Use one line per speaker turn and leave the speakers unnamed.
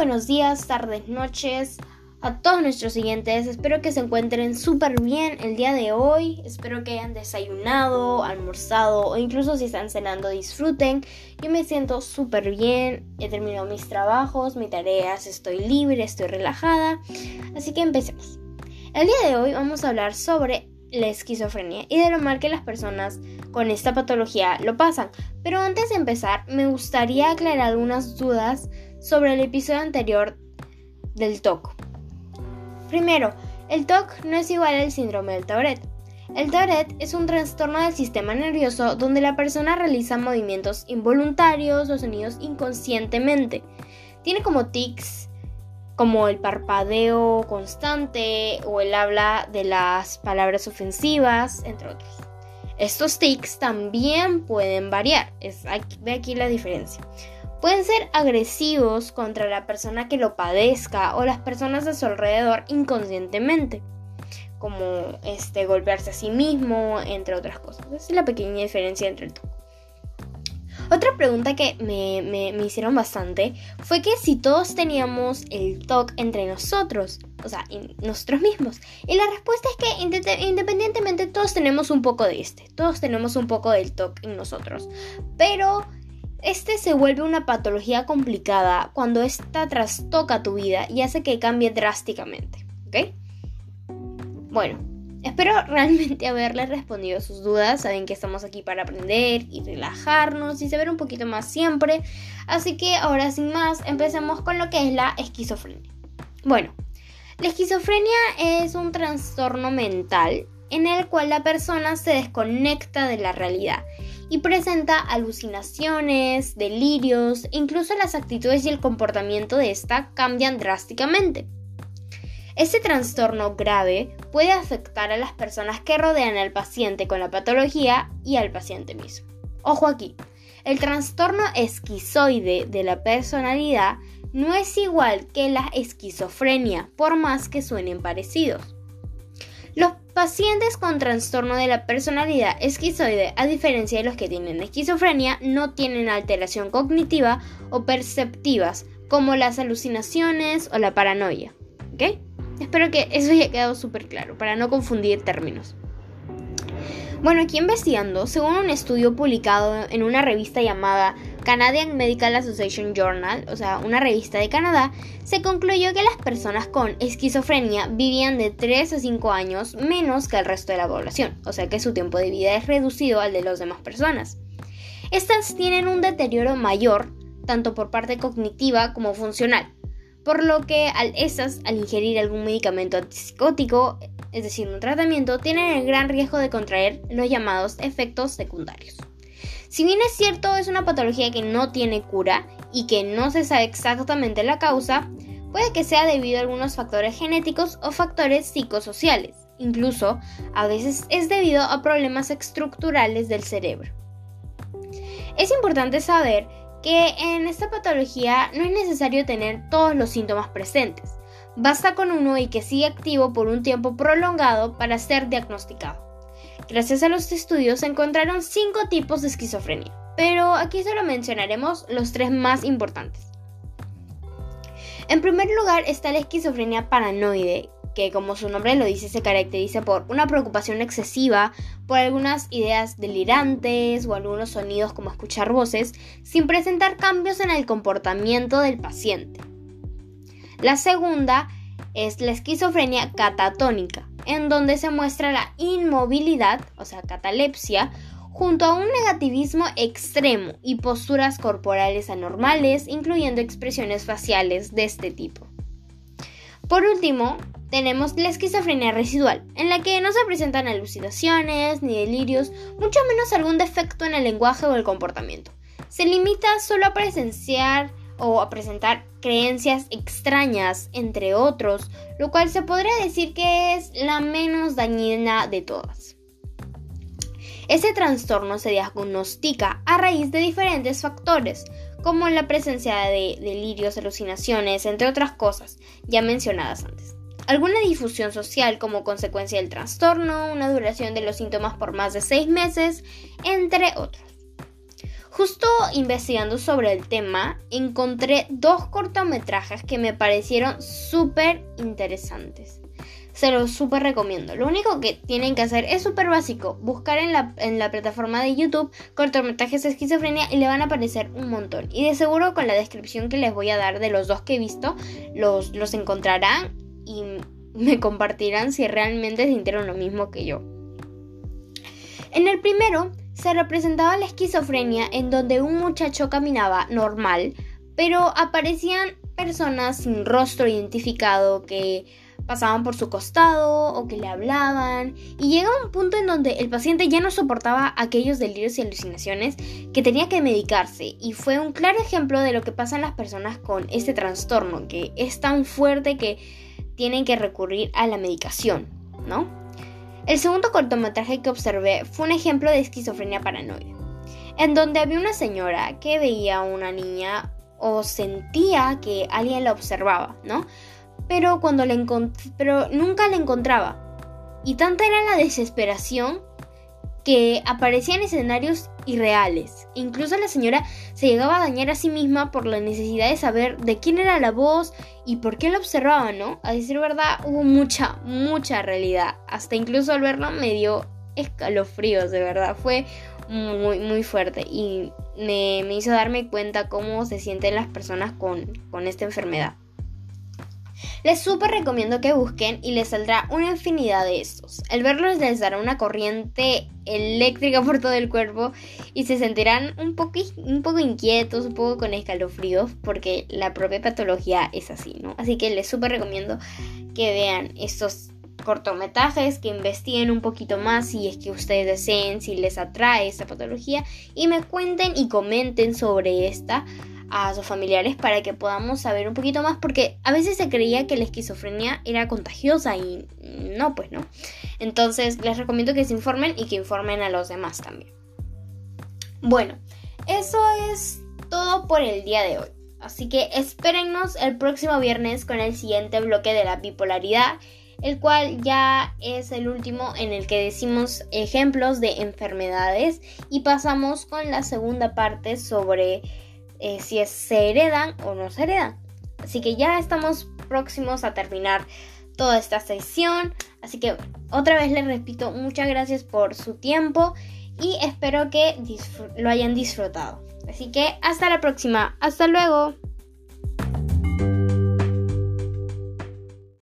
buenos días, tardes, noches a todos nuestros siguientes. Espero que se encuentren súper bien el día de hoy. Espero que hayan desayunado, almorzado o incluso si están cenando disfruten. Yo me siento súper bien. He terminado mis trabajos, mis tareas, estoy libre, estoy relajada. Así que empecemos. El día de hoy vamos a hablar sobre la esquizofrenia y de lo mal que las personas con esta patología lo pasan. Pero antes de empezar, me gustaría aclarar algunas dudas sobre el episodio anterior del TOC. Primero, el TOC no es igual al síndrome del Tourette. El Tourette es un trastorno del sistema nervioso donde la persona realiza movimientos involuntarios o sonidos inconscientemente. Tiene como tics como el parpadeo constante o el habla de las palabras ofensivas, entre otros. Estos tics también pueden variar, es ve aquí la diferencia. Pueden ser agresivos contra la persona que lo padezca o las personas a su alrededor inconscientemente, como este, golpearse a sí mismo, entre otras cosas. Esa es la pequeña diferencia entre el TOC. Otra pregunta que me, me, hicieron bastante fue que si todos teníamos el TOC entre nosotros, o sea, nosotros mismos. Y la respuesta es que independientemente todos tenemos un poco de este, todos tenemos un poco del TOC en nosotros. Pero este se vuelve una patología complicada cuando esta trastoca tu vida y hace que cambie drásticamente, ¿ok? Bueno, espero realmente haberles respondido a sus dudas. Saben que estamos aquí para aprender y relajarnos y saber un poquito más siempre. Así que ahora sin más, empecemos con lo que es la esquizofrenia. Bueno, la esquizofrenia es un trastorno mental en el cual la persona se desconecta de la realidad y presenta alucinaciones, delirios, incluso las actitudes y el comportamiento de esta cambian drásticamente. Este trastorno grave puede afectar a las personas que rodean al paciente con la patología y al paciente mismo. Ojo aquí, el trastorno esquizoide de la personalidad no es igual que la esquizofrenia, por más que suenen parecidos. Pacientes con trastorno de la personalidad esquizoide, a diferencia de los que tienen esquizofrenia, no tienen alteración cognitiva o perceptivas, como las alucinaciones o la paranoia. ¿Ok? Espero que eso haya quedado súper claro, para no confundir términos. Bueno, aquí investigando, según un estudio publicado en una revista llamada Canadian Medical Association Journal, o sea, una revista de Canadá, se concluyó que las personas con esquizofrenia vivían de 3 a 5 años menos que el resto de la población, o sea que su tiempo de vida es reducido al de las demás personas. Estas tienen un deterioro mayor, tanto por parte cognitiva como funcional, por lo que al estas, al ingerir algún medicamento antipsicótico, es decir, un tratamiento, tienen el gran riesgo de contraer los llamados efectos secundarios. Si bien es cierto, es una patología que no tiene cura y que no se sabe exactamente la causa, puede que sea debido a algunos factores genéticos o factores psicosociales. Incluso, a veces es debido a problemas estructurales del cerebro. Es importante saber que en esta patología no es necesario tener todos los síntomas presentes. Basta con uno y que siga activo por un tiempo prolongado para ser diagnosticado. Gracias a los estudios se encontraron cinco tipos de esquizofrenia, pero aquí solo mencionaremos los tres más importantes. En primer lugar está la esquizofrenia paranoide, que como su nombre lo dice se caracteriza por una preocupación excesiva, por algunas ideas delirantes o algunos sonidos como escuchar voces, sin presentar cambios en el comportamiento del paciente. La segunda es la esquizofrenia catatónica, en donde se muestra la inmovilidad, o sea, catalepsia, junto a un negativismo extremo y posturas corporales anormales, incluyendo expresiones faciales de este tipo. Por último, tenemos la esquizofrenia residual, en la que no se presentan alucinaciones ni delirios, mucho menos algún defecto en el lenguaje o el comportamiento. Se limita solo a presenciar o a presentar creencias extrañas, entre otros, lo cual se podría decir que es la menos dañina de todas. Ese trastorno se diagnostica a raíz de diferentes factores, como la presencia de delirios, alucinaciones, entre otras cosas ya mencionadas antes. Alguna difusión social como consecuencia del trastorno, una duración de los síntomas por más de seis meses, entre otros. Justo investigando sobre el tema, encontré dos cortometrajes que me parecieron súper interesantes. Se los súper recomiendo. Lo único que tienen que hacer es súper básico. Buscar en la, en la, plataforma de YouTube cortometrajes de esquizofrenia y le van a aparecer un montón. Y de seguro con la descripción que les voy a dar de los dos que he visto, los, los encontrarán y me compartirán si realmente sintieron lo mismo que yo. En el primero se representaba la esquizofrenia en donde un muchacho caminaba normal, pero aparecían personas sin rostro identificado que pasaban por su costado o que le hablaban y llega un punto en donde el paciente ya no soportaba aquellos delirios y alucinaciones que tenía que medicarse y fue un claro ejemplo de lo que pasa en las personas con este trastorno que es tan fuerte que tienen que recurrir a la medicación, ¿no? El segundo cortometraje que observé fue un ejemplo de esquizofrenia paranoide, en donde había una señora que veía a una niña o sentía que alguien la observaba, ¿no? Pero cuando le pero nunca la encontraba. Y tanta era la desesperación que aparecían escenarios irreales. Incluso la señora se llegaba a dañar a sí misma por la necesidad de saber de quién era la voz y por qué la observaba, ¿no? A decir verdad, hubo mucha, mucha realidad. Hasta incluso al verlo me dio escalofríos, de verdad. Fue muy, muy fuerte y me, me hizo darme cuenta cómo se sienten las personas con, con esta enfermedad. Les súper recomiendo que busquen y les saldrá una infinidad de estos. El verlos les dará una corriente eléctrica por todo el cuerpo y se sentirán un poco, un poco inquietos, un poco con escalofríos porque la propia patología es así, ¿no? Así que les súper recomiendo que vean estos cortometrajes, que investiguen un poquito más si es que ustedes deseen, si les atrae esta patología y me cuenten y comenten sobre esta a sus familiares para que podamos saber un poquito más porque a veces se creía que la esquizofrenia era contagiosa y no, pues no. Entonces les recomiendo que se informen y que informen a los demás también. Bueno, eso es todo por el día de hoy. Así que espérennos el próximo viernes con el siguiente bloque de la bipolaridad, el cual ya es el último en el que decimos ejemplos de enfermedades y pasamos con la segunda parte sobre eh, si es, se heredan o no se heredan. Así que ya estamos próximos a terminar toda esta sesión. Así que otra vez les repito, muchas gracias por su tiempo y espero que lo hayan disfrutado. Así que hasta la próxima. Hasta luego.